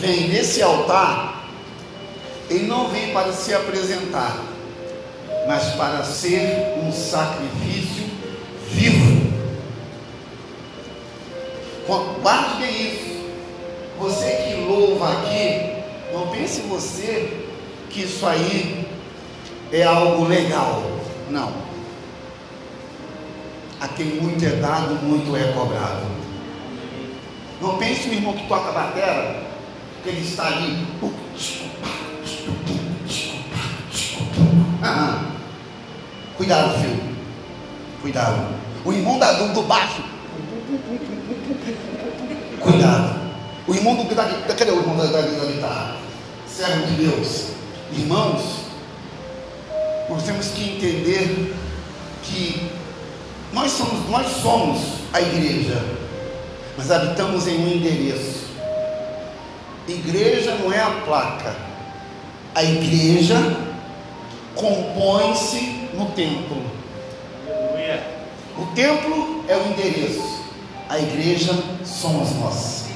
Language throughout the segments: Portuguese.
vem nesse altar, ele não vem para se apresentar, mas para ser um sacrifício vivo. Guarde bem isso. Você que louva aqui, não pense você que isso aí é algo legal. Não. A quem muito é dado, muito é cobrado. Não pense no irmão que toca a bateria, que ele está ali. Ah, cuidado, filho. Cuidado. O irmão da, do, do baixo. Cuidado. O irmão do, da, cadê o irmão da, da, da guitarra? Servo de Deus. Irmãos, nós temos que entender que nós somos, nós somos a igreja, mas habitamos em um endereço. Igreja não é a placa. A igreja compõe-se no templo. O templo é o endereço. A igreja somos nós.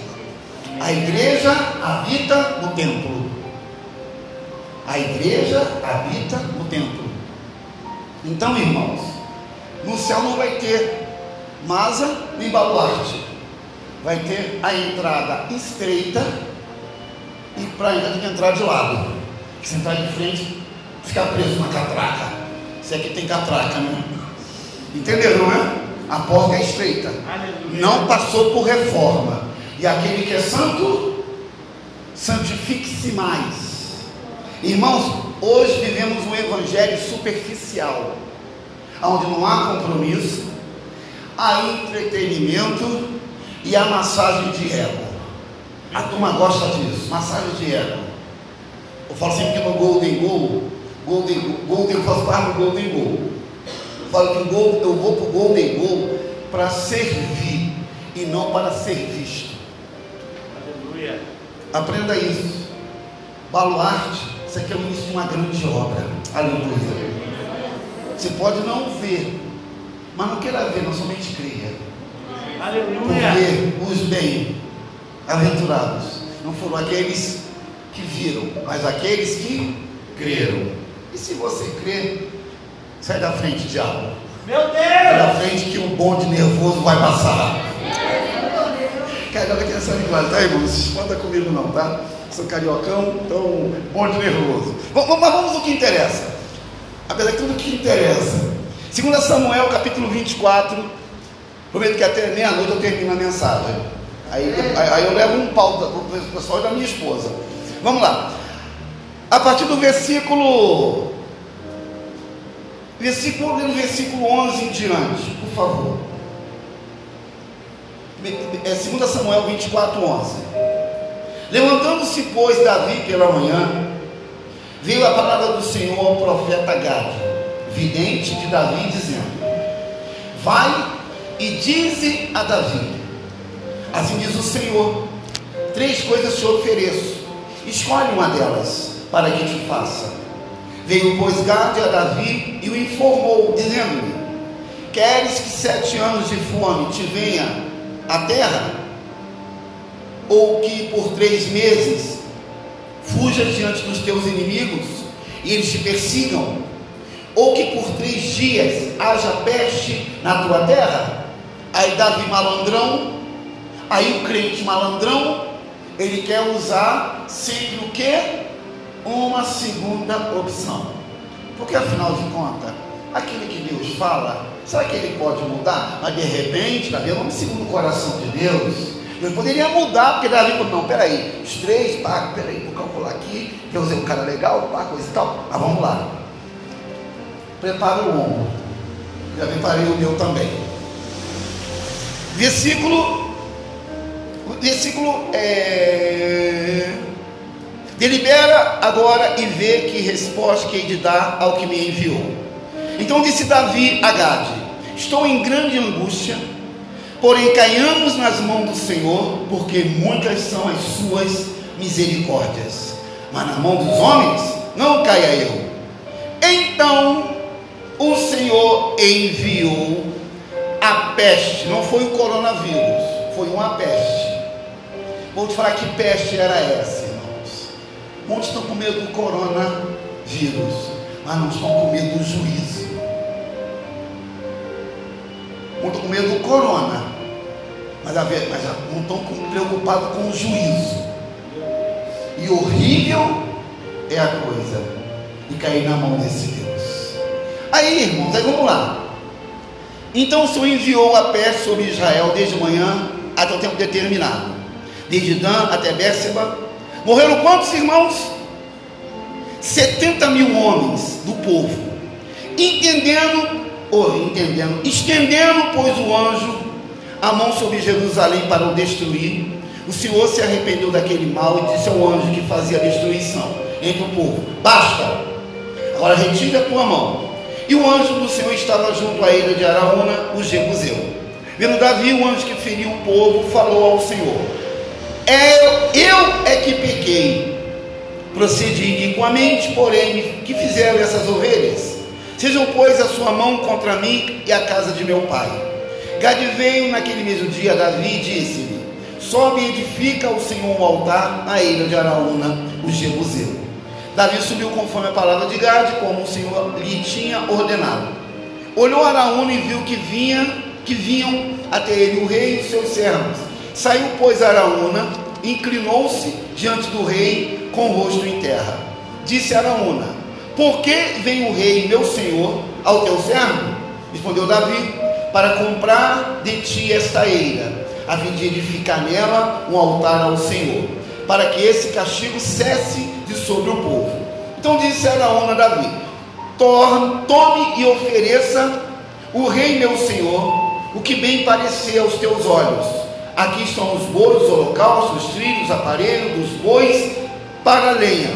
A igreja habita no templo. A igreja habita no templo. Então, irmãos, no céu não vai ter masa nem baluarte. Vai ter a entrada estreita e para ainda tem que entrar de lado. Se entrar de frente, ficar preso na catraca. Se aqui tem catraca, né? Entenderam, né? A porta é estreita. Não passou por reforma. E aquele que é santo, santifique-se mais. Irmãos, hoje vivemos um evangelho superficial, onde não há compromisso, há entretenimento e há massagem de ego. A turma gosta disso, massagem de ego. Eu falo sempre que no Golden Goal, Golden, Golden, eu faço parte do Golden Goal. Eu falo que eu vou para o Golden Goal para servir e não para ser visto. Aleluia. Aprenda isso. Baluarte, isso aqui é o início de uma grande obra. Aleluia. Você pode não ver, mas não queira ver, não somente creia. Aleluia. Porque os bem-aventurados não foram aqueles que viram, mas aqueles que creram. E se você crer, sai da frente, diabo. Meu Deus! Sai da frente que um bonde nervoso vai passar. Carioca aqui nessa linguagem, tá, irmãos? Não comigo não, tá? Sou cariocão, então bonde nervoso. Mas vamos ao que interessa. Apesar de tudo que interessa. 2 Samuel, capítulo 24. Prometo que até meia-noite eu termino a mensagem. Aí, aí eu levo um pau para o pessoal da minha esposa. Vamos lá. A partir do versículo. Versículo, no versículo 11 em diante, por favor. É 2 Samuel 24, 11. Levantando-se, pois, Davi pela manhã, veio a palavra do Senhor ao profeta Gade, vidente de Davi, dizendo: Vai e dize a Davi: Assim diz o Senhor: Três coisas te ofereço Escolhe uma delas para que te faça. Veio, pois, Gade a Davi e o informou, dizendo-lhe: Queres que sete anos de fome te venha à terra? Ou que por três meses fujas diante dos teus inimigos e eles te persigam? Ou que por três dias haja peste na tua terra? Aí Davi malandrão, aí o crente malandrão, ele quer usar sempre o que? Uma segunda opção. Porque afinal de contas, aquilo que Deus fala, será que ele pode mudar? Mas de repente, Davi é segundo o coração de Deus. Eu poderia mudar, porque falou, não, peraí, os três, pá, peraí, vou calcular aqui, eu usei um cara legal, pá, coisa e tal. Mas vamos lá. Prepara o ombro. Já preparei o meu também. Versículo versículo é, delibera agora e vê que resposta que hei de dar ao que me enviou. Então disse Davi a Gade: Estou em grande angústia, porém caiamos nas mãos do Senhor, porque muitas são as suas misericórdias, mas na mão dos homens não caia eu. Então o Senhor enviou a peste, não foi o coronavírus, foi uma peste Vou te falar que peste era essa, irmãos. Muitos estão com medo do coronavírus, mas não estão com medo do juízo. Muitos estão com medo do corona, mas, a, mas não estão preocupados com o juízo. E horrível é a coisa de cair na mão desse Deus. Aí, irmãos, aí vamos lá. Então o Senhor enviou a peste sobre Israel desde manhã até o tempo determinado, desde Dan até Bérseba. Morreram quantos irmãos? 70 mil homens do povo, entendendo, ou entendendo, estendendo, pois o anjo a mão sobre Jerusalém para o destruir. O Senhor se arrependeu daquele mal e disse ao anjo que fazia a destruição entre o povo: Basta, agora retire a tua mão. E o anjo do Senhor estava junto à ilha de Araúna, o Jebuseu. Vendo Davi, o anjo que feriu o povo, falou ao Senhor: é, Eu é que pequei. Procedi iniquamente, porém, que fizeram essas ovelhas? Sejam, pois, a sua mão contra mim e a casa de meu pai. Gade veio naquele mesmo dia, Davi disse-lhe: Sobe e edifica ao Senhor um altar na ilha de Araúna, o Jebuseu. Davi subiu conforme a palavra de Gade, como o Senhor lhe tinha ordenado. Olhou Araúna e viu que vinha, que vinham até ele o rei e os seus servos. Saiu, pois, Araúna, inclinou-se diante do rei com o rosto em terra. Disse Araúna: Por que vem o rei, meu senhor, ao teu servo? Respondeu Davi: Para comprar de ti esta eira, a fim de edificar nela um altar ao Senhor, para que esse castigo cesse de sobre o povo. Então disse Araúna a Davi: Tome e ofereça o rei meu senhor o que bem parecer aos teus olhos. Aqui estão os bois, os holocaustos, os trilhos, aparelhos dos bois para a lenha.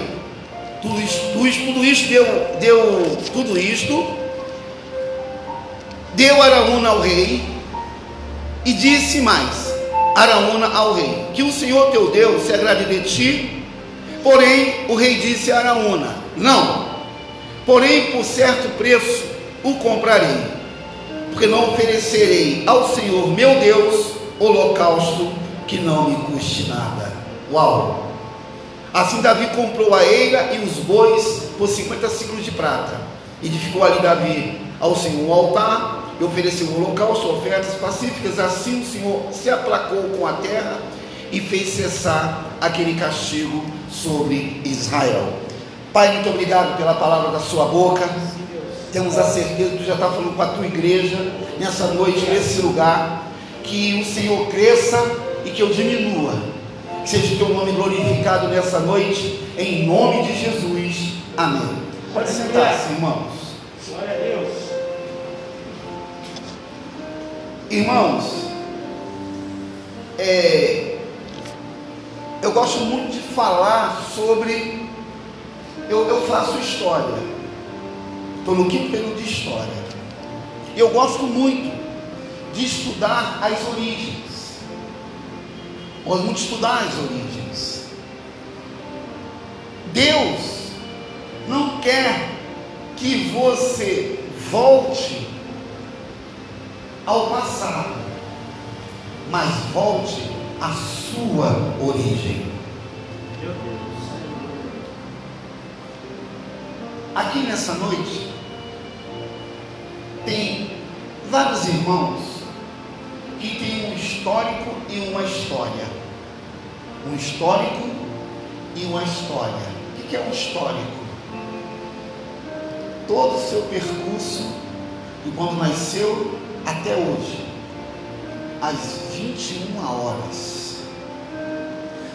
Tudo isto, tudo isto, tudo deu, deu tudo isto, deu Araúna ao rei e disse mais: Araúna ao rei, que o Senhor teu Deus se agrade de ti Porém, o rei disse a Araúna: Não, porém, por certo preço o comprarei, porque não oferecerei ao Senhor meu Deus holocausto que não me custe nada. Uau! Assim Davi comprou a eira e os bois por 50 ciclos de prata. Edificou ali Davi ao Senhor um altar e ofereceu um holocausto, ofertas pacíficas. Assim o Senhor se aplacou com a terra e fez cessar aquele castigo sobre Israel. Pai, muito obrigado pela palavra da sua boca. Temos a certeza que tu já está falando com a tua igreja nessa noite, nesse lugar. Que o Senhor cresça e que eu diminua. Que seja o teu nome glorificado nessa noite, em nome de Jesus. Amém. Pode sentar-se, irmãos. Glória a Deus. Irmãos, é, eu gosto muito de falar sobre. Eu, eu faço história. Estou no quinto período de história. E eu gosto muito de estudar as origens. Muito de estudar as origens. Deus não quer que você volte ao passado, mas volte a sua origem. Aqui nessa noite tem vários irmãos têm um histórico e uma história. Um histórico e uma história. O que é um histórico? Todo o seu percurso de quando nasceu até hoje às 21 horas.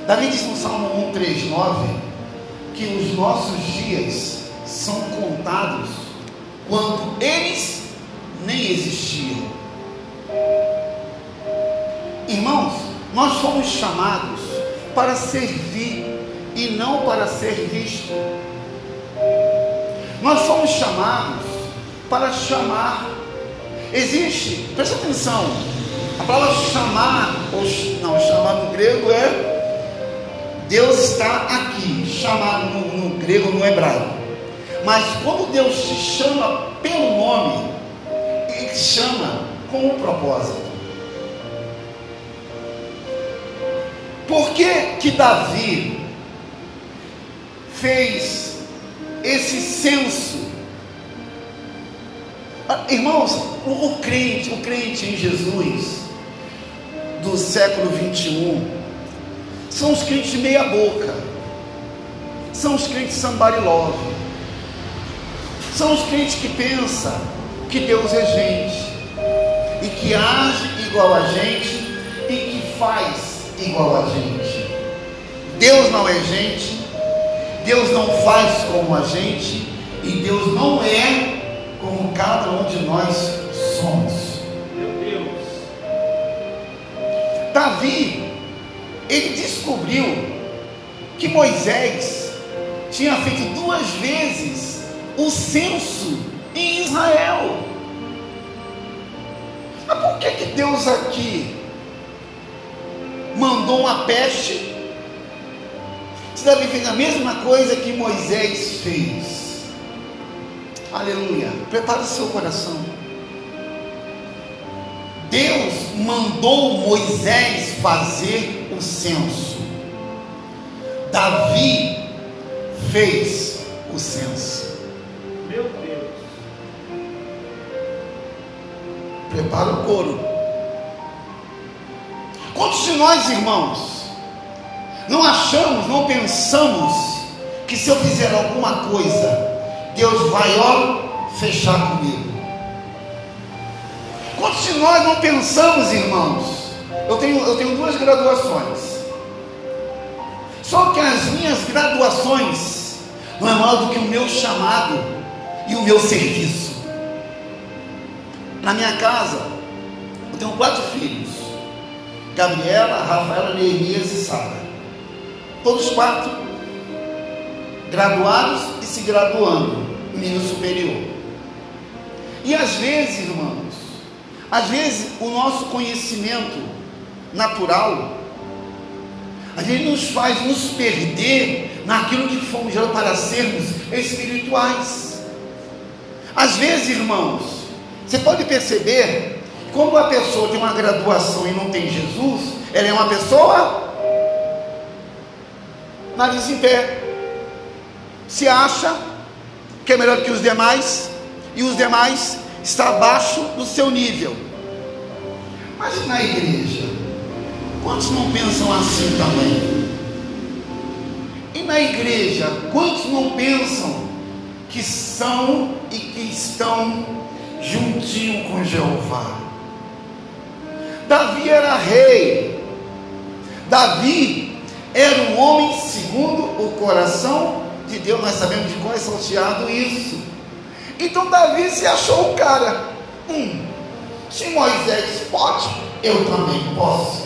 Davi diz no Salmo 139 que os nossos dias são contados quando eles nem existiam. Irmãos, nós fomos chamados para servir e não para ser visto. Nós fomos chamados para chamar. Existe, presta atenção, a palavra chamar, ou não, chamar no grego é Deus está aqui, chamar no, no grego, no hebraico. Mas quando Deus te chama pelo nome, Ele te chama com um propósito. Por que que Davi fez esse censo? Ah, irmãos, o, crente, o crente em Jesus do século 21 são os crentes de meia boca, são os crentes sambarilove, são os crentes que pensam que Deus é gente e que age igual a gente e que faz igual a gente. Deus não é gente, Deus não faz como a gente e Deus não é como cada um de nós somos. Meu Deus. Davi, ele descobriu que Moisés tinha feito duas vezes o censo em Israel. Mas por que, que Deus aqui mandou uma peste? Se Davi fez a mesma coisa que Moisés fez. Aleluia. Prepare o seu coração. Deus mandou Moisés fazer o censo. Davi fez o censo. Prepara o couro. De nós, irmãos, não achamos, não pensamos que se eu fizer alguma coisa, Deus vai, ó, fechar comigo? Quantos de nós não pensamos, irmãos? Eu tenho, eu tenho duas graduações. Só que as minhas graduações não é maior do que o meu chamado e o meu serviço. Na minha casa, eu tenho quatro filhos: Gabriela, Rafaela, Neemias e Sara. Todos quatro graduados e se graduando em nível superior. E às vezes, irmãos, às vezes o nosso conhecimento natural, a gente nos faz nos perder naquilo que fomos gerados para sermos espirituais. Às vezes, irmãos, você pode perceber como a pessoa tem uma graduação e não tem Jesus, ela é uma pessoa nariz em pé, se acha que é melhor que os demais e os demais está abaixo do seu nível. Mas na igreja, quantos não pensam assim também? E na igreja, quantos não pensam que são e que estão juntinho com Jeová. Davi era rei. Davi era um homem segundo o coração de Deus. Nós sabemos de qual é salteado isso. Então Davi se achou o cara. Hum, se Moisés pode, eu também posso.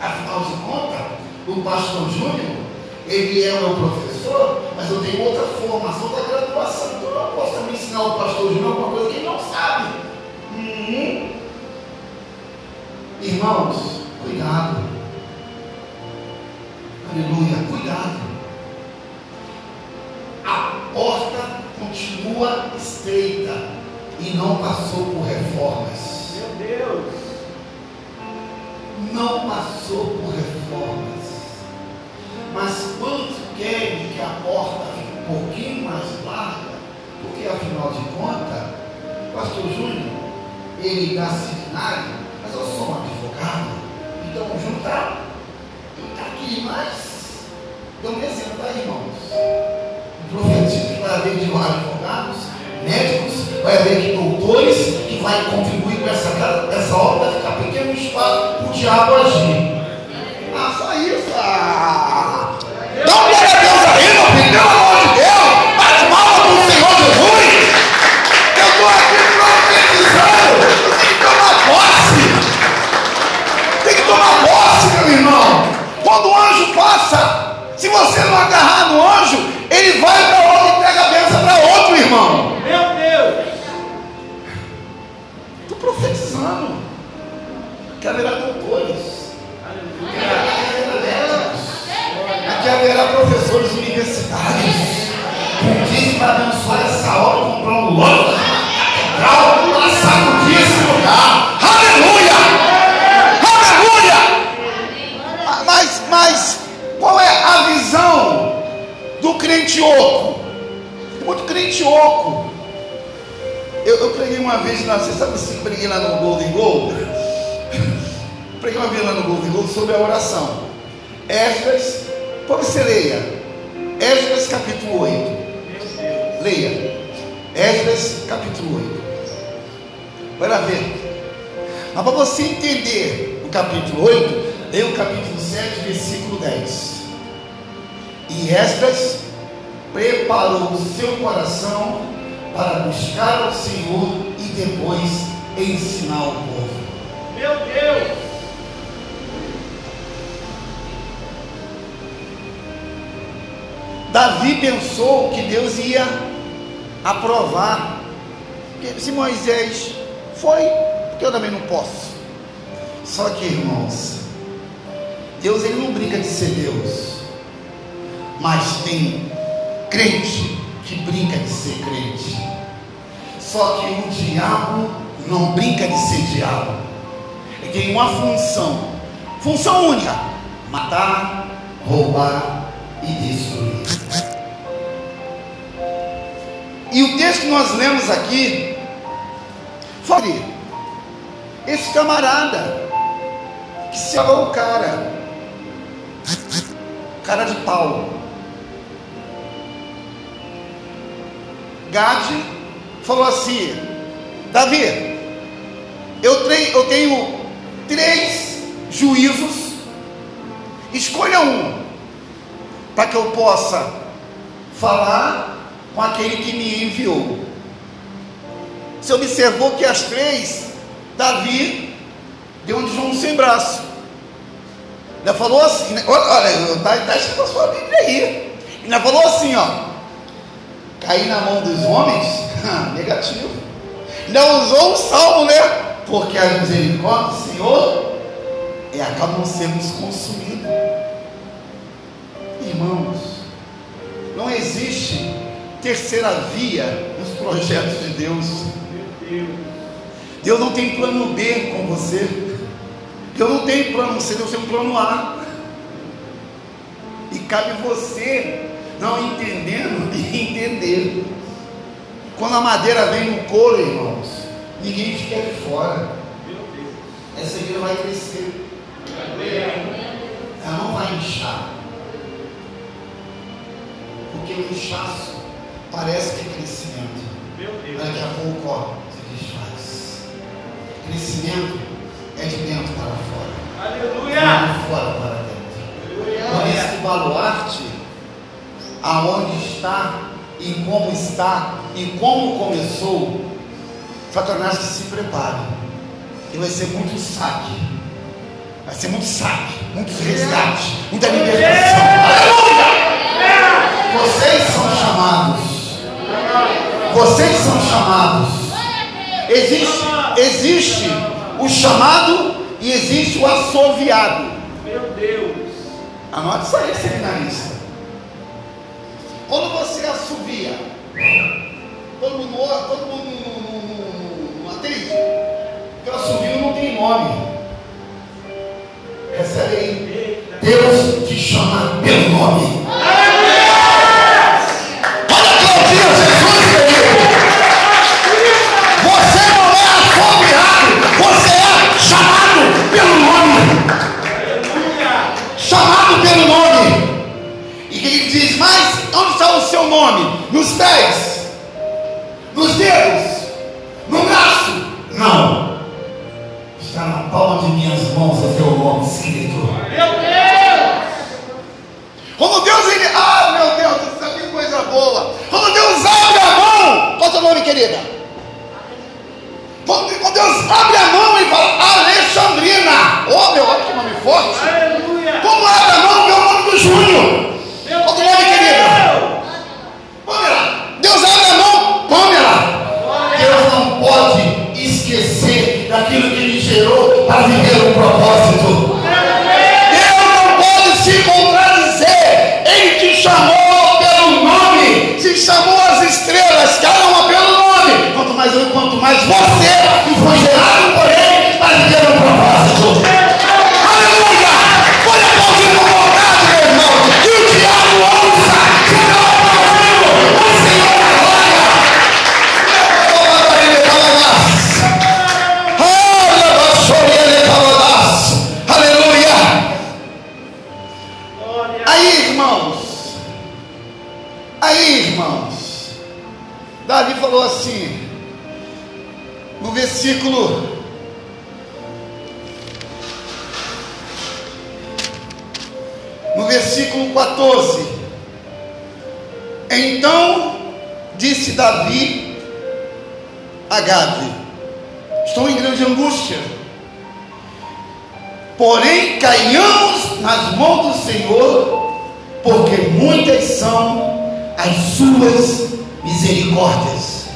Afinal de contas, o pastor Júnior, ele é meu professor, mas eu tenho outra formação, outra graduação. Então eu não posso também ensinar o pastor Júnior alguma coisa que ele não sabe. Irmãos, cuidado. Aleluia, cuidado. A porta continua estreita e não passou por reformas. Meu Deus! Não passou por reformas. Mas quantos querem que a porta fique um pouquinho mais larga? Porque afinal de contas, o pastor Júnior, ele dá seminário, mas eu sou um advogado, então Júnior está tá aqui, mas um exemplo, tá, irmãos? Profetizo que vai haver de advogados, médicos, vai haver doutores que vai contribuir com essa, essa obra, ficar pequeno espaço para o diabo agir. Ah, só isso. Ah. Dá glória Deus meu irmão. Quando o anjo passa, se você não agarrar no anjo, ele vai para outro e pega a benção para outro, irmão. Meu Deus. Estou profetizando. Que haverá doutores Aqui haverá professores universitários com dízimo para abençoar essa obra, comprar um lote catedral crente oco. Tem muito crente oco. Eu, eu preguei uma vez, na, sabe assim, preguei lá no Golden Gold? preguei uma vez lá no Golden Gold sobre a oração. Esdras, pode ser leia. Esdras capítulo 8. Leia. Esdras capítulo 8. Vai lá ver. Mas para você entender o capítulo 8, leia o capítulo 7, versículo 10. E Esdras preparou o seu coração para buscar ao Senhor e depois ensinar o povo. Meu Deus! Davi pensou que Deus ia aprovar. Se Moisés foi, porque eu também não posso. Só que, irmãos, Deus ele não brinca de ser Deus. Mas tem crente que brinca de ser crente. Só que o diabo não brinca de ser diabo. Ele tem uma função, função única: matar, roubar e destruir. E o texto que nós lemos aqui, fala esse camarada que se o cara, cara de pau, Gade falou assim: Davi, eu tenho, eu tenho três juízos, escolha um, para que eu possa falar com aquele que me enviou. Você observou que as três, Davi deu um João sem braço. Ainda falou assim, olha, está tá escrito a sua Bíblia aí. Ainda falou assim, ó cair na mão dos homens? Negativo. Não usou o salmo, né? Porque a misericórdia do Senhor e acabam sendo consumidos. Irmãos, não existe terceira via nos projetos de Deus. Deus não tem plano B com você. Deus não tem plano C, Deus tem um plano A. E cabe você não entendendo e entender. Quando a madeira vem no couro, irmãos, ninguém fica de fora. Essa igreja vai crescer. Ela não vai inchar. Porque o inchaço parece que é crescimento. Daqui a pouco, ó, se desfaz. Crescimento é de dentro para fora. Aleluia! Não de fora para dentro. Por isso que o baluarte aonde está e como está e como começou, Satanás que se prepare. E vai ser muito saque. Vai ser muito saque, muitos resgates, muita libertação. Aleluia! Vocês são chamados. Vocês são chamados. Existe, existe o chamado e existe o assoviado. Meu Deus. Anote isso aí, seminarista. Quando você assovia, todo mundo, todo mundo não atende, porque o assovio não tem nome. Recebe aí. Deus te chama pelo nome. Seu nome nos pés, nos dedos, no braço? Não. Está na palma de minhas mãos o teu nome escrito. Meu Deus! Quando Deus ele. Ah, meu Deus, isso é que coisa boa. Quando Deus abre a mão, qual é o teu nome, querida? Quando, quando Deus abre a mão, ele fala Alexandrina. Oh, meu, olha que nome forte. Aleluia! Como abre a mão, meu nome do Júnior. Qual é o nome, querida? Pamela, Deus abre a mão, Pamela. Deus não pode esquecer daquilo que Ele gerou para viver um propósito. Deus não pode se contradizer. Ele te chamou pelo nome, se chamou as estrelas, cada uma pelo nome. Quanto mais eu, quanto mais você, Davi a Gade: Estou em grande angústia. Porém, caiamos nas mãos do Senhor, porque muitas são as suas misericórdias.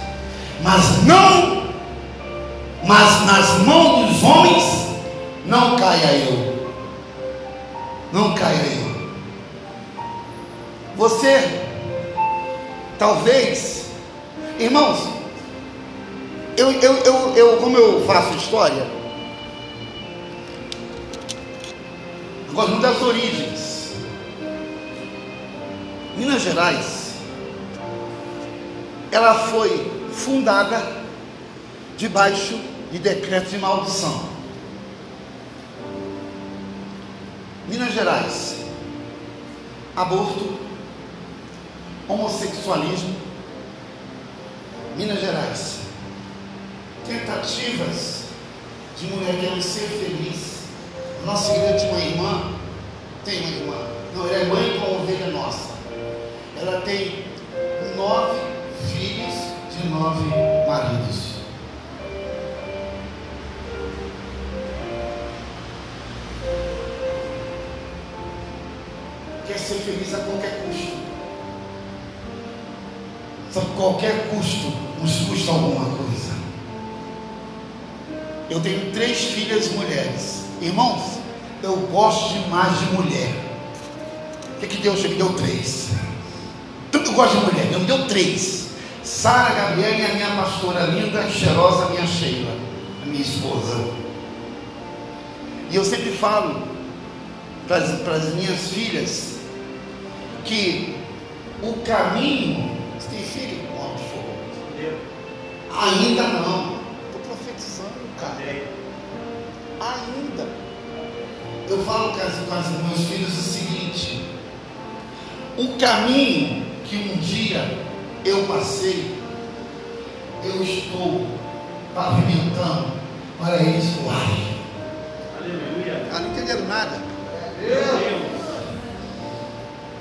Mas não, mas nas mãos dos homens não caia eu. Não caia eu. Você, talvez, irmãos, eu, eu, eu, eu, como eu faço história, eu gosto muito das origens. Minas Gerais, ela foi fundada debaixo de decreto de maldição. Minas Gerais, aborto, homossexualismo. Minas Gerais, tentativas de mulher querendo ser feliz. Nossa igreja tinha uma irmã, tem uma irmã, não, ela é mãe com a ovelha nossa. Ela tem nove filhos de nove maridos. Quer ser feliz a qualquer custo. Só qualquer custo nos custa alguma coisa. Eu tenho três filhas mulheres. Irmãos, eu gosto demais de mulher. O que, que Deus me deu três? Tudo gosto de mulher, Deus me deu três. Sara, Gabriela e a minha pastora linda cheirosa, minha Sheila, a minha esposa. E eu sempre falo para as minhas filhas que o caminho. Ainda não. Estou profetizando, cara. Ainda. Eu falo com, as, com meus filhos o seguinte: o caminho que um dia eu passei, eu estou pavimentando para eles voarem. Aleluia. Ah, não entenderam nada. Deus.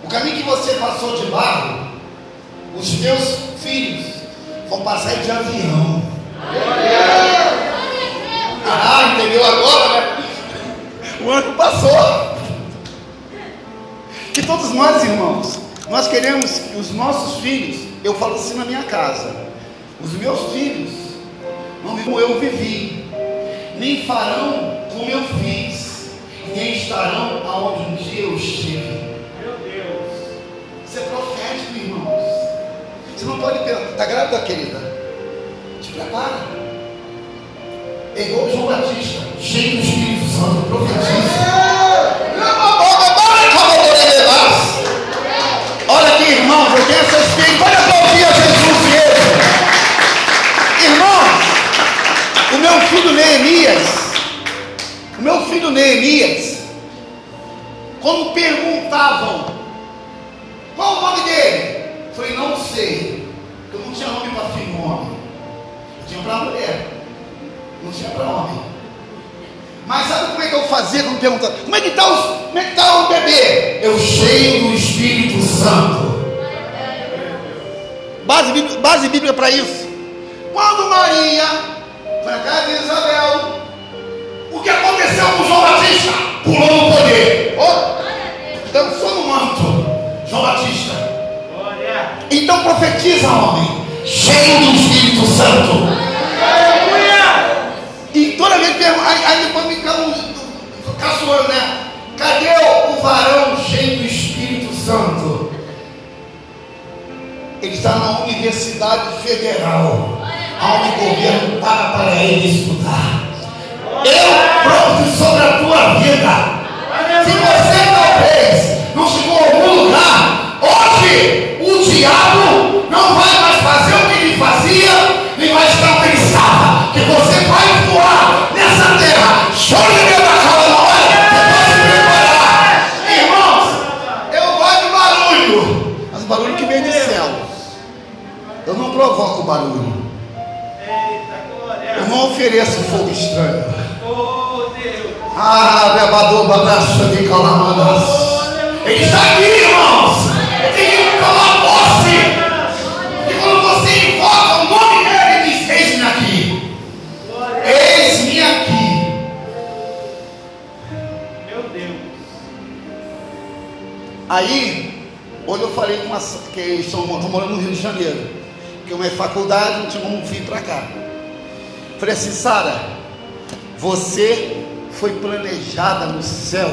O caminho que você passou de barro, os teus filhos vão passar de avião. Ah, entendeu agora, né? O ano passou. Que todos nós, irmãos, nós queremos que os nossos filhos, eu falo assim na minha casa, os meus filhos não como eu vivi, nem farão como eu fiz, nem estarão aonde um dia eu estive. Não pode pensar. Está grávida, querida? Te prepara. É igual João Batista, cheio do Espírito Santo, profetiza. Olha aqui, irmãos, eu tenho essa experiência. Pode aplaudir a Jesus mesmo. Irmãos, o meu filho Neemias, o meu filho Neemias, quando perguntavam qual o nome dele? Falei, não sei. Eu não tinha nome para filho homem. Eu tinha para mulher. Não tinha para homem. Mas sabe como é que eu fazia quando perguntava? Como é que está como é que tá o bebê? Eu cheio do Espírito Santo. Base, bíblica- base bíblica para isso. Quando Maria foi na casa de Isabel, o que aconteceu com João Batista? Pulou no poder. Oh, dançou no manto. João Batista. Então profetiza, homem, cheio do Espírito Santo. E toda vez que aí, aí depois me caçoando, né? Cadê o varão cheio do Espírito Santo? Ele está na Universidade Federal, onde o governo paga para ele estudar. Eu pronto sobre a tua vida. Se você talvez não chegou a algum lugar, hoje o diabo não vai mais fazer o que ele fazia, nem vai estar pensava que você vai voar nessa terra. Chore meu da calma na hora, você vai se preparar. Irmãos, eu o barulho que vem do céu. Eu não provoco barulho. Eu não ofereço fogo estranho. Oh, Deus. Ah, Bebador, Badacha, de Calamadas. Ele está aqui, Deus. Aí, hoje eu falei com uma que estão morando no Rio de Janeiro, que é uma faculdade, não tinha como vir para cá. Falei assim, Sara, você foi planejada no céu,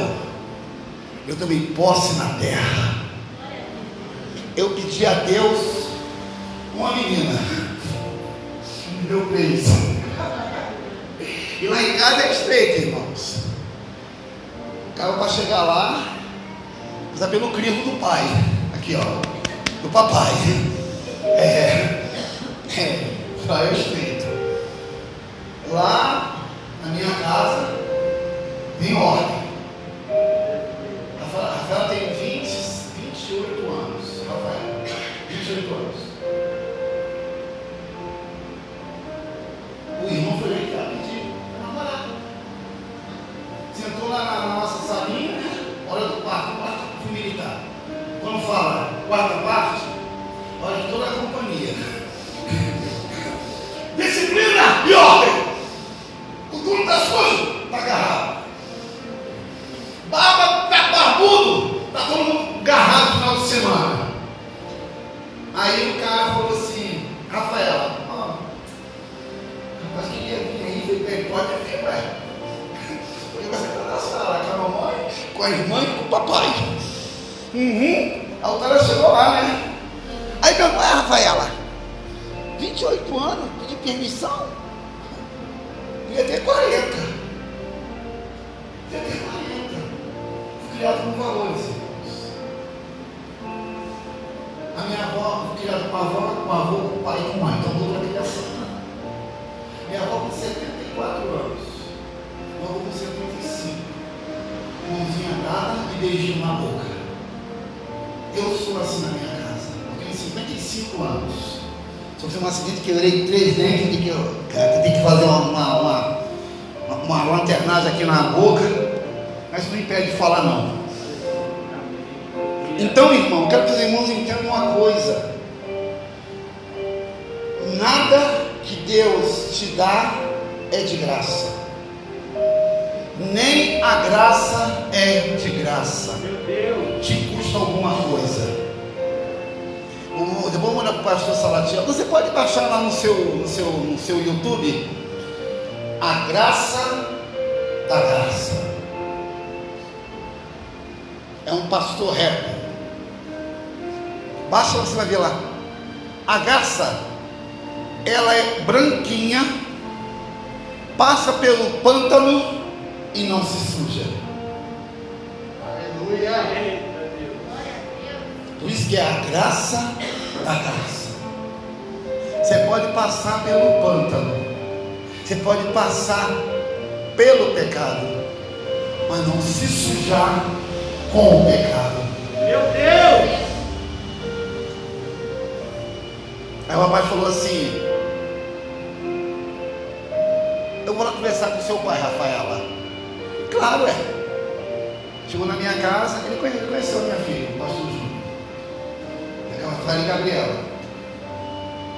eu também posse na terra. Eu pedi a Deus uma menina, me deu três. E lá em casa é estreito, irmãos. O cara para chegar lá, Está pelo crivo do pai. Aqui, ó. Do papai. É. É. Israel estreito. Lá na minha casa, em ordem. Lá na, nossa salinha, hora do quarto, fui militar. Quando fala quarta parte, olha toda a companhia. Disciplina e ordem. O turno está sujo, está agarrado. Barba está barbudo, está todo mundo agarrado no final de semana. Aí o cara falou assim, Rafaela, ó, rapaz queria vir aí, pode vir, ué. Com a mamãe, com a irmã e com o papai. Uhum. A outra chegou lá, né? Aí meu pai, Rafaela, 28 anos, pedi permissão. Devia ter 40. 25 anos. Sofri um acidente, quebrei três dentes, tem que, tem que fazer uma, uma, uma, uma lanternagem aqui na boca, mas não impede de falar não. Então, irmão, quero que os irmãos entendam uma coisa. Nada que Deus te dá é de graça. Nem a graça é de graça. Te custa alguma coisa. O- Depois vou mandar para o pastor Salatiel. Você pode baixar lá no seu, no seu, no seu YouTube a graça da graça. É um pastor rapper. Baixa você vai ver lá. A graça, ela é branquinha, passa pelo pântano e não se suja. Aleluia. Por isso que é a graça da graça. Você pode passar pelo pântano, você pode passar pelo pecado, mas não se sujar com o pecado. Meu Deus. Aí o rapaz falou assim: Eu vou lá conversar com seu pai, Rafaela. Claro, é. Chegou na minha casa, ele conhe- ele conheceu a minha filha, o pastor É e Gabriela.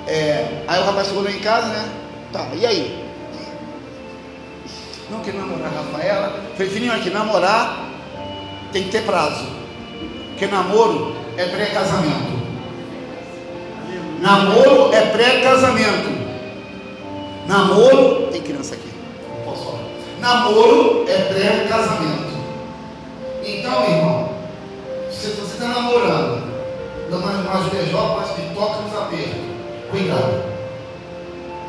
É, aí o rapaz chegou em casa, né? Tá, e aí? Não quer namorar a Rafaela? Falei, filhinho, aqui, namorar tem que ter prazo. Porque namoro é pré-casamento. Namoro é pré-casamento. Namoro. Tem criança aqui. Posso falar? Namoro é pré-casamento. Então, irmão, se você está namorando, umas beijopas que toca nos apertos, cuidado,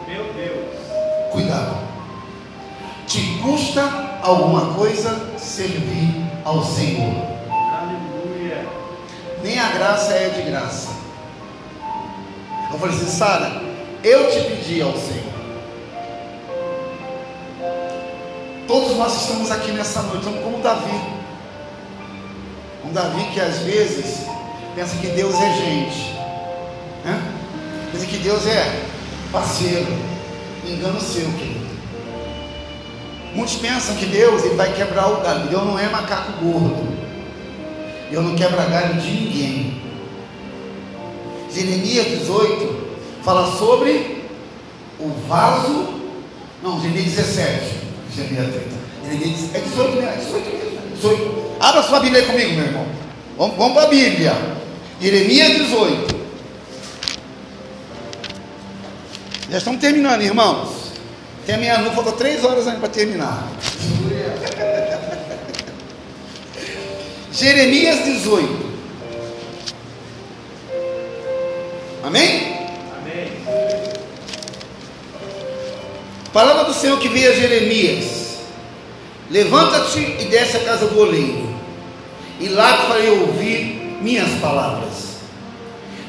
Meu Deus. cuidado. Te custa alguma coisa servir ao Senhor. Aleluia. Nem a graça é de graça. Eu falei assim, Sara, eu te pedi ao Senhor. Todos nós estamos aqui nessa noite, estamos como Davi. Um Davi que às vezes pensa que Deus é gente, né? pensa que Deus é parceiro, engano seu, querido. Muitos pensam que Deus ele vai quebrar o galho. Deus não é macaco gordo. Deus não quebra galho de ninguém. Jeremias 18 fala sobre o vaso. Não, Jeremias 17. Jeremias 30. Jeremias é 18 mesmo, é 18 mesmo. 18. Abra sua Bíblia aí comigo, meu irmão. Vamos, vamos para a Bíblia. Jeremias 18. Já estamos terminando, irmãos. Tem a meia noite, falta três horas ainda para terminar. Jeremias 18. Amém? Amém. Palavra do Senhor que veio a Jeremias: Levanta-te e desce à casa do oleiro, e lá te farei ouvir minhas palavras.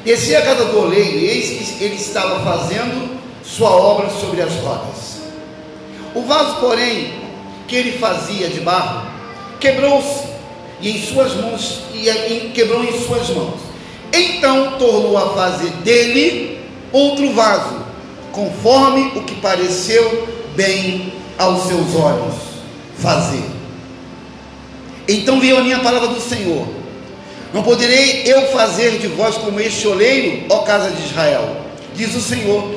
Desci à casa do oleiro, e eis que ele estava fazendo sua obra sobre as rodas. O vaso, porém, que ele fazia de barro, quebrou-se e em suas mãos e quebrou em suas mãos. Então tornou a fazer dele outro vaso, conforme o que pareceu bem aos seus olhos fazer. Então veio a minha palavra do Senhor: Não poderei eu fazer de vós como este oleiro, ó casa de Israel, diz o Senhor.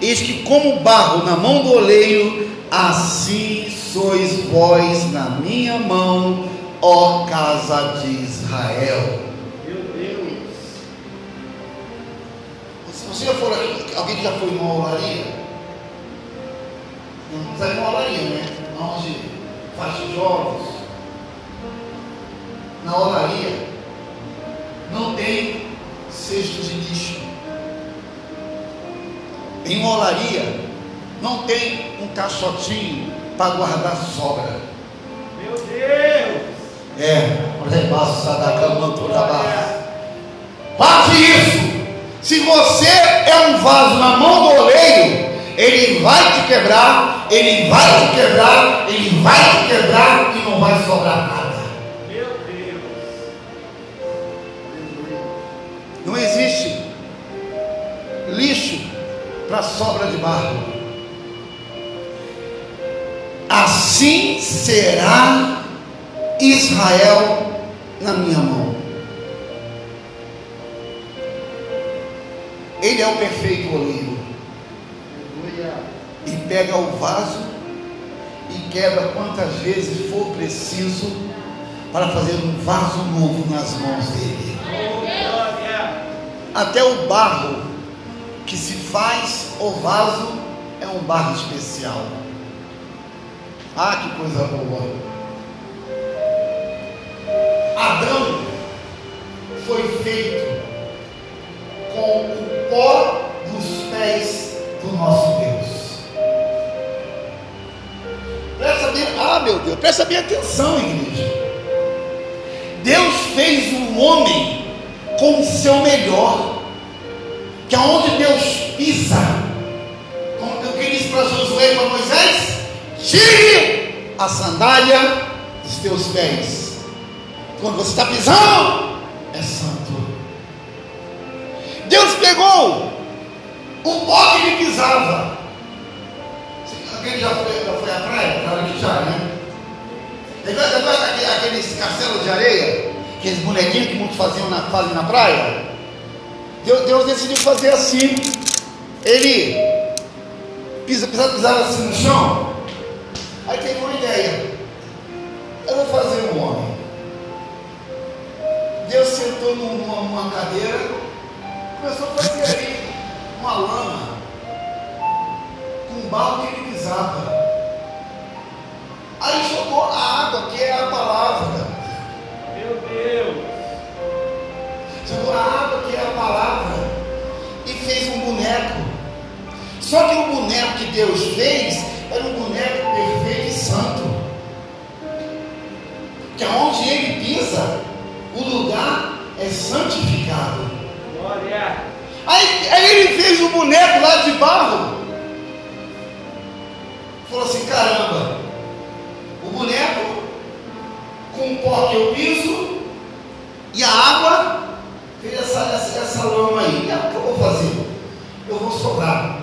Eis que como barro na mão do oleiro, assim sois vós na minha mão, ó casa de Israel. Meu Deus. Se você já for aqui, alguém que já foi numa olaria? Não ir numa olaria, né? Onde faz tijolos. Na olaria tem cesto de lixo. Em olaria não tem um caixotinho para guardar sobra. Meu Deus. É, rebaça da cama toda baixa. Guarde isso. Se você é um vaso na mão do oleiro, ele vai te quebrar, ele vai te quebrar, ele vai te quebrar e não vai sobrar nada. Não existe lixo para sobra de barro. Assim será Israel na minha mão. Ele é o perfeito oleiro. E pega o vaso e quebra quantas vezes for preciso para fazer um vaso novo nas mãos dele. Até o barro que se faz o vaso é um barro especial. Ah, que coisa boa! Adão foi feito com o pó dos pés do nosso Deus. Presta bem, ah meu Deus, presta bem atenção, igreja. Deus fez o homem com o seu melhor que aonde Deus pisa, como que disse para Josué e para Moisés, tire a sandália dos teus pés. Quando você está pisando, é santo. Deus pegou o pó que ele pisava. Alguém já foi, já foi à praia? Claro que já, né? Aquele- aqueles castelos de areia? Aqueles bonequinhos que muitos faziam na, fazem na praia? Deus, Deus decidiu fazer assim. Ele pisa, pisa, pisava assim no chão. Aí teve uma ideia. Eu vou fazer um homem. Deus sentou numa, numa cadeira, começou a fazer ali uma lama com o barro que ele pisava. Aí jogou a água, que é a palavra. Meu Deus. Jogou a água, que é a palavra. E fez um boneco. Só que o boneco que Deus fez era um boneco perfeito e santo. Que aonde ele pisa, o lugar é santificado. Glória. Aí, aí ele fez um boneco lá de barro. Falou assim: caramba, o boneco com pó que eu piso e a água fez essa, essa, essa lama aí. E o que eu vou fazer? Eu vou soprar.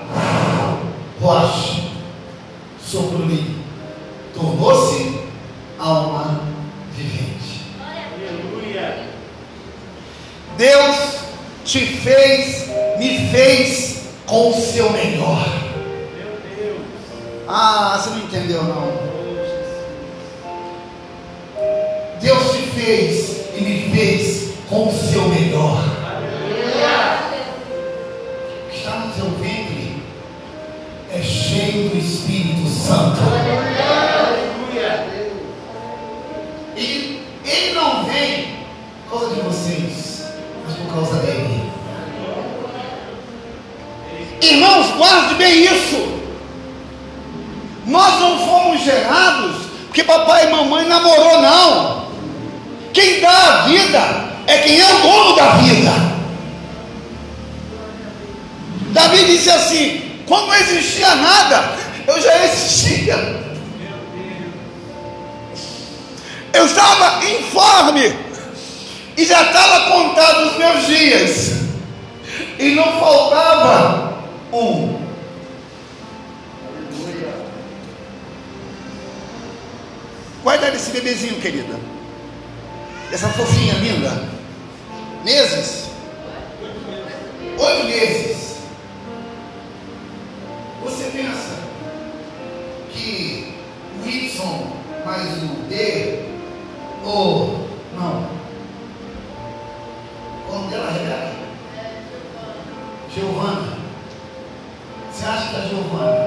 Mais D, ou não? Qual o nome dela, Rebeca? Giovana. Você acha que a Giovana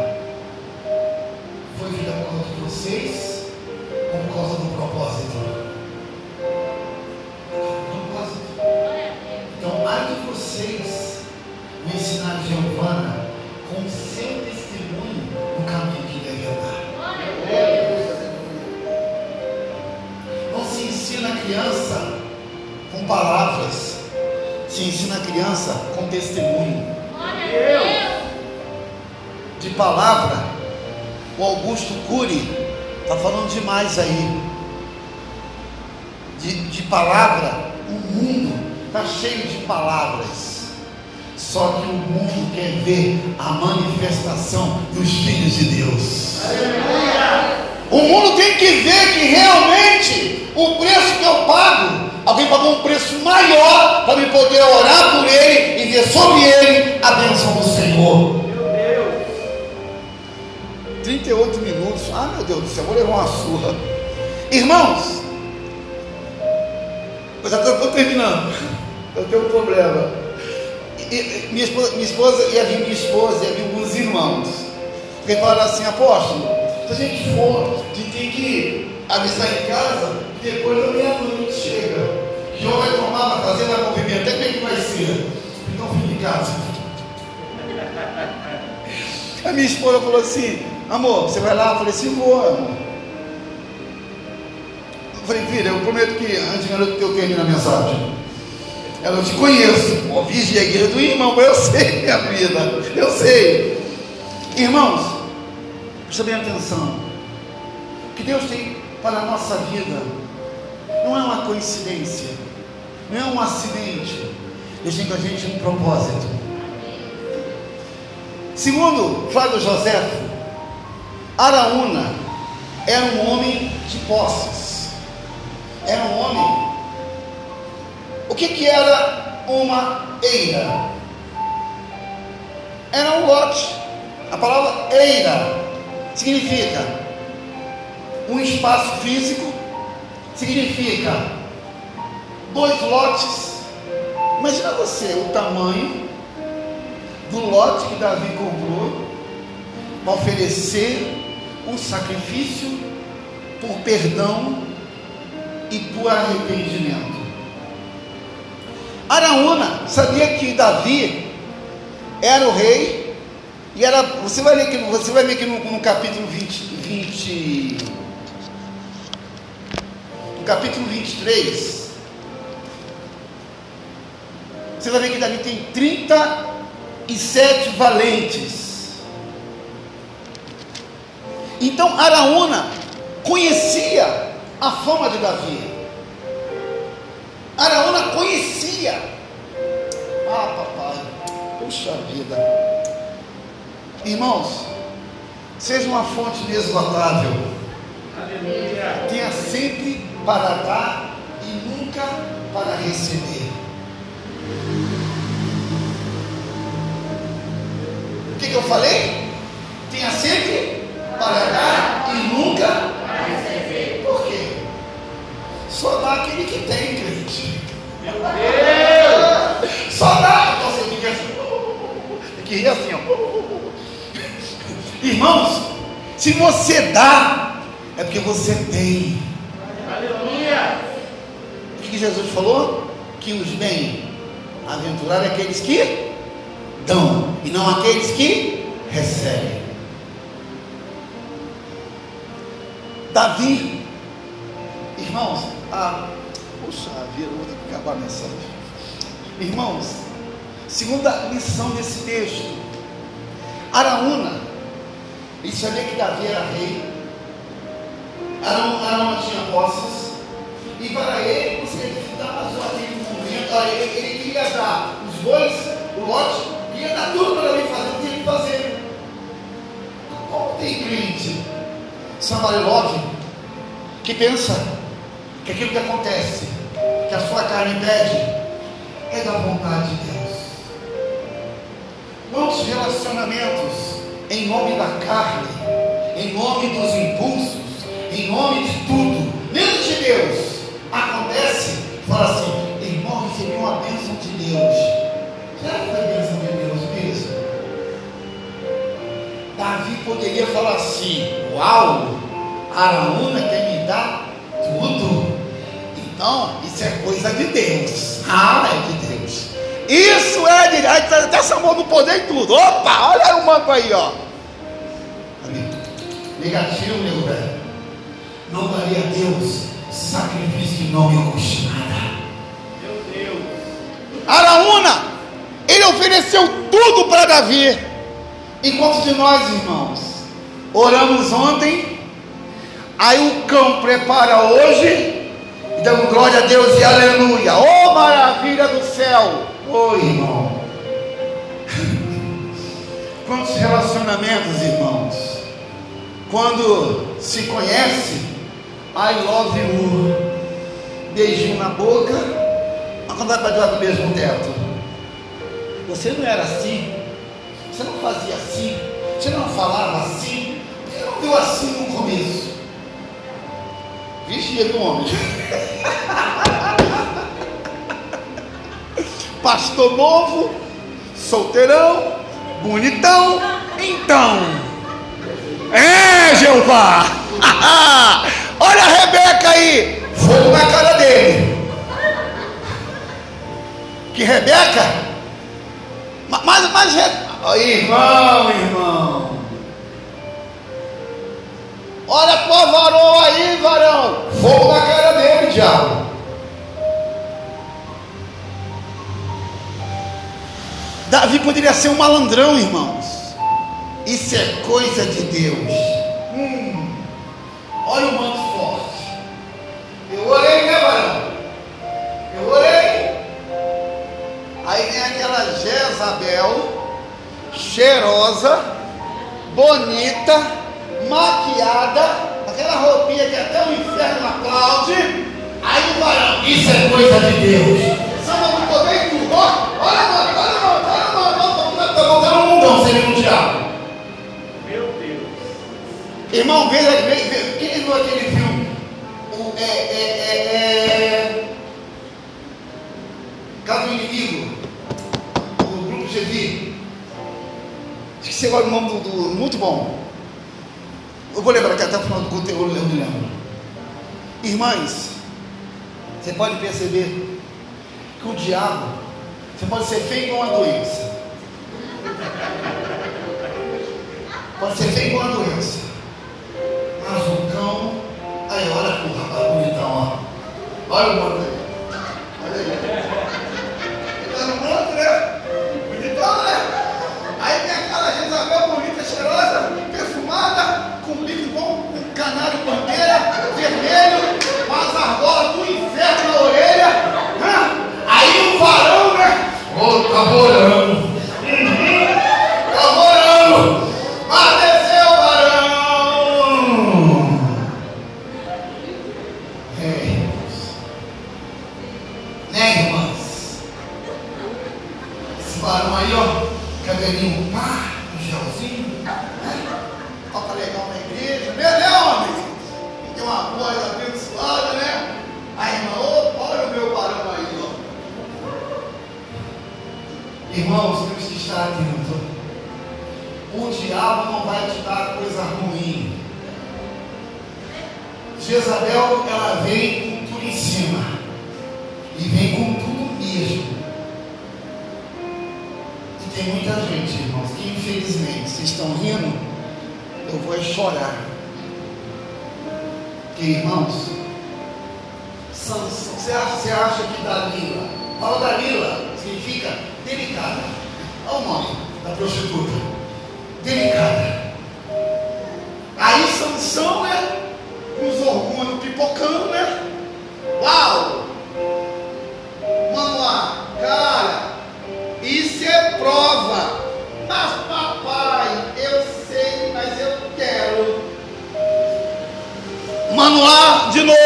palavra, o Augusto Cury está falando demais aí. De, de palavra, o mundo está cheio de palavras. Só que o mundo quer ver a manifestação dos filhos de Deus. O mundo tem que ver que realmente o preço que eu pago, alguém pagou um preço maior para me poder orar por ele e ver sobre ele a bênção do Senhor. Meu Deus. 38 minutos. Ah, meu Deus do céu, vou levar uma surra. Irmãos, eu já estou terminando. Eu tenho um problema. E- e- minha, esposa, minha esposa ia vir minha esposa, ia vir alguns irmãos. Porque falaram assim, apóstolo, se a gente for, a gente tem que avisar em casa, depois da meia-noite chega. João vai tomar, vai fazer, vai movimentar, como é que vai ser? Então fique em casa. A minha esposa falou assim, amor, você vai lá? Eu falei assim, vou, amor. Eu falei, filha, eu prometo que antes que eu termine a mensagem. Ela, eu te conheço. Ó, vigia a igreja do irmão, eu sei minha vida. Eu sei. Irmãos, presta bem atenção. O que Deus tem para a nossa vida não é uma coincidência, não é um acidente. Deus tem com a gente um propósito. Segundo Flávio José, Araúna era um homem de posses. Era um homem. O que, que era uma eira? Era um lote. A palavra eira significa um espaço físico, significa dois lotes. Imagina você o tamanho do lote que Davi comprou oferecer um sacrifício por perdão e por arrependimento. Araúna sabia que Davi era o rei e era. Você vai ler que você vai ver que no, no capítulo 20, 20 no capítulo 23 você vai ver que Davi tem 37 valentes. Então Araúna conhecia a fama de Davi. Araúna conhecia. Ah, papai, puxa vida. Irmãos, seja uma fonte inesgotável. Aleluia. Tenha sempre para dar e nunca para receber. O que, que eu falei? Tenha sempre para dar e nunca Por quê? Só dá aquele que tem, crente. Meu Deus! Só dá. Então você fica assim. Tem que rir assim, ó. Irmãos, se você dá, é porque você tem. Aleluia! O que Jesus falou? Que os bem-aventurados é aqueles que dão, e não aqueles que recebem. Davi, irmãos, ah, puxa vida, vou ter que acabar a mensagem. Irmãos, segunda lição desse texto, Araúna, ele sabia que Davi era rei, Araúna, Araúna tinha posses, e para ele, você estava só aquele momento, olha, ele, ele queria dar os bois, o lote, queria dar tudo para ele fazer, o que ele fazer. Como tem crente Samarelov que pensa que aquilo que acontece, que a sua carne pede, é da vontade de Deus. Quantos relacionamentos em nome da carne, em nome dos impulsos, em nome de tudo, menos de Deus, acontece, fala assim, irmão, recebi uma bênção de Deus. Será que foi bênção de Deus mesmo? Davi poderia falar assim, uau, Araúna quer me dar tudo. Então, isso é coisa de Deus. Ah, é de Deus. Isso é de Deus. Tá até chamou no poder e tudo. Opa, olha aí o manco aí, ó. Negativo, meu velho. Não daria a Deus sacrifício que não me custe nada. Meu Deus! Araúna, ele ofereceu tudo para Davi. E quantos de nós, irmãos, oramos ontem, aí o cão prepara hoje, damos glória a Deus e aleluia. Oh maravilha do céu! Ô irmão. Quantos relacionamentos, irmãos, quando se conhece, I love you, beijinho na boca, mas quando vai para debaixo do mesmo teto, você não era assim, você não fazia assim, você não falava assim, você não deu assim no começo. Vixe, ele um homem. Pastor novo, solteirão, bonitão, então. É, Jeová! Olha a Rebeca aí, fogo na cara dele. Que Rebeca? Ma- Mas, mas, Ó, irmão, irmão. Olha pro varão aí, varão. Fogo na cara dele, diabo. Davi poderia ser um malandrão, irmãos. Isso é coisa de Deus. Hum, olha o manto forte. Eu orei, né, varão? Eu orei. Aí vem aquela Jezabel, cheirosa, bonita, maquiada, aquela roupinha que até o inferno aplaude. Aí o varão, isso é coisa de Deus. Samba do poder e tudo. Ó, Olha, mano, olha, mano, olha, mano, olha, tá botando um mundão seria um diabo. Meu Deus! Irmão, veja, veja, quem viu aquele filme? O, é, é, é, é... Caso do Inimigo, o Grupo GV. Esqueci agora o nome do, do. Muito bom. Eu vou lembrar que até o final do culto eu lembro, lembro. Irmãs, você pode perceber que o diabo, você pode ser feio igual uma doença. Pode ser feio igual uma doença. Mas o cão. Aí, olha pro rapaz bonitão, ó. Olha o mano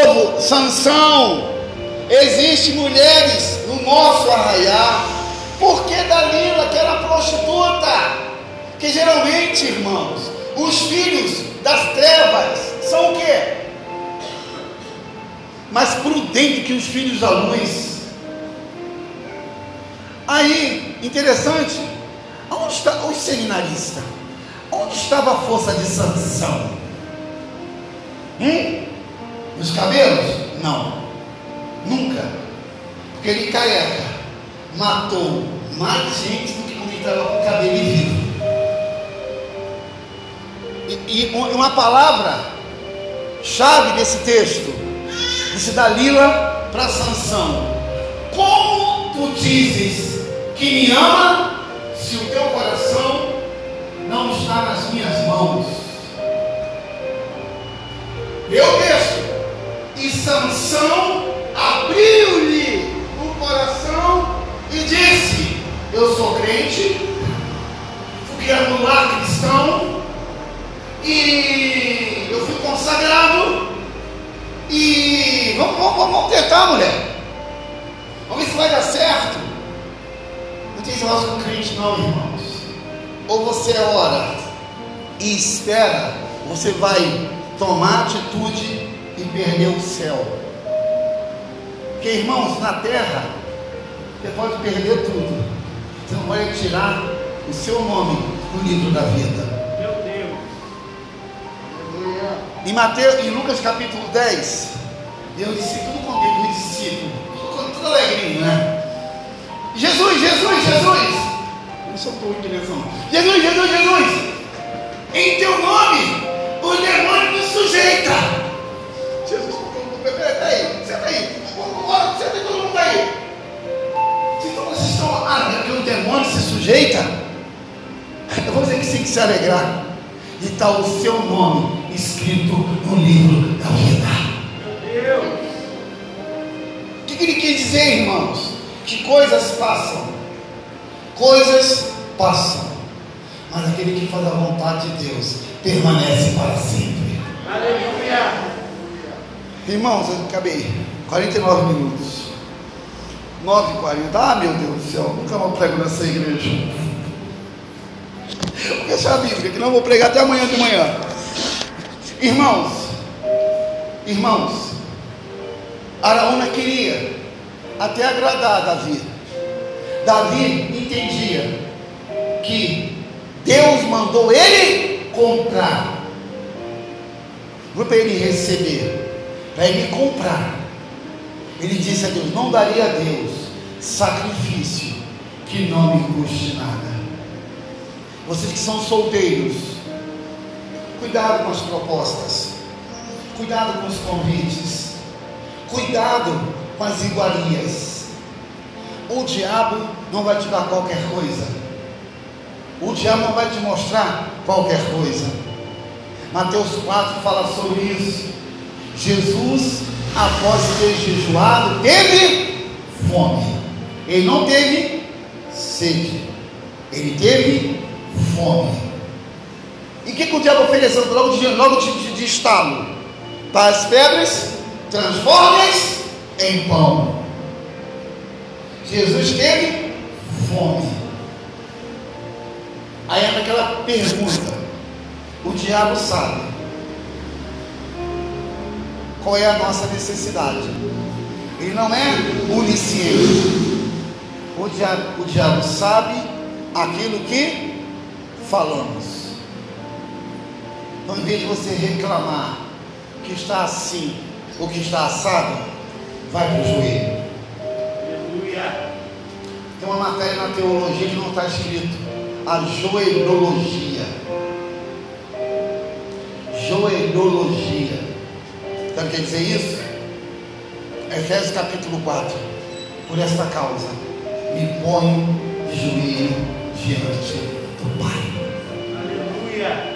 Novo, Sansão. Existem mulheres no nosso arraiar. Porque Dalila, que era prostituta, que geralmente, irmãos, os filhos das trevas são o quê? Mais prudente que os filhos da luz. Aí, interessante, onde está os seminaristas? Onde estava a força de sanção? Hum? Nos cabelos? Não, nunca, porque ele careca matou mais gente do que quando ele estava com o cabelo vivo. E, e uma palavra chave desse texto, disse Dalila para Sansão: Como tu dizes que me ama, se o teu coração não está nas minhas mãos? Meu texto, e Sansão abriu-lhe o coração e disse: Eu sou crente, fui anular cristão, e eu fui consagrado. E vamos, vamos, vamos tentar, mulher. Vamos ver se vai dar certo. Não tem negócio com crente, não, irmãos. Ou você ora e espera, você vai tomar atitude e perder o céu. Porque, irmãos, na terra, você pode perder tudo. Você não pode tirar o seu nome do livro da vida. Em Mateus, em Lucas capítulo 10, eu disse tudo contente, os discípulos, tudo alegrinho, né? Jesus, Jesus, Jesus! Eu não sou tão direção. Jesus, Jesus, Jesus! Em teu nome, o demônio demônio se sujeita, eu vou dizer que sim, que se alegrar. E está o seu nome escrito no livro da vida. Meu Deus! O que, ele quis dizer, irmãos? Que coisas passam, coisas passam, mas aquele que faz a vontade de Deus permanece para sempre. Aleluia! Irmãos, eu acabei 49 minutos. 9h40. Ah, meu Deus do céu, nunca mais prego nessa igreja. Vou fechar a Bíblia, que não vou pregar até amanhã de manhã. Irmãos, irmãos, Araúna queria até agradar Davi. Davi entendia que Deus mandou ele comprar, não para ele receber, para ele comprar. Ele disse a Deus: Não daria a Deus sacrifício que não me custe nada. Vocês que são solteiros, cuidado com as propostas, cuidado com os convites, cuidado com as iguarias. O diabo não vai te dar qualquer coisa, o diabo não vai te mostrar qualquer coisa. Mateus 4 fala sobre isso. Jesus, após ter jejuado, teve fome. Ele não teve sede, ele teve fome. E o que, que o diabo ofereceu logo de, logo de, de, de estalo? Para as pedras, transforme-as em pão. Jesus teve fome. Aí entra aquela pergunta: o diabo sabe qual é a nossa necessidade. Ele não é onisciente. O diabo, o diabo sabe aquilo que falamos. Então, em vez de você reclamar que está assim ou que está assado, vai para o joelho. Aleluia. Tem uma matéria na teologia que não está escrito. A joelhologia. Joelhologia. Sabe o que quer dizer isso? Efésios capítulo 4. Por esta causa, me ponho de joelho diante do Pai. Aleluia.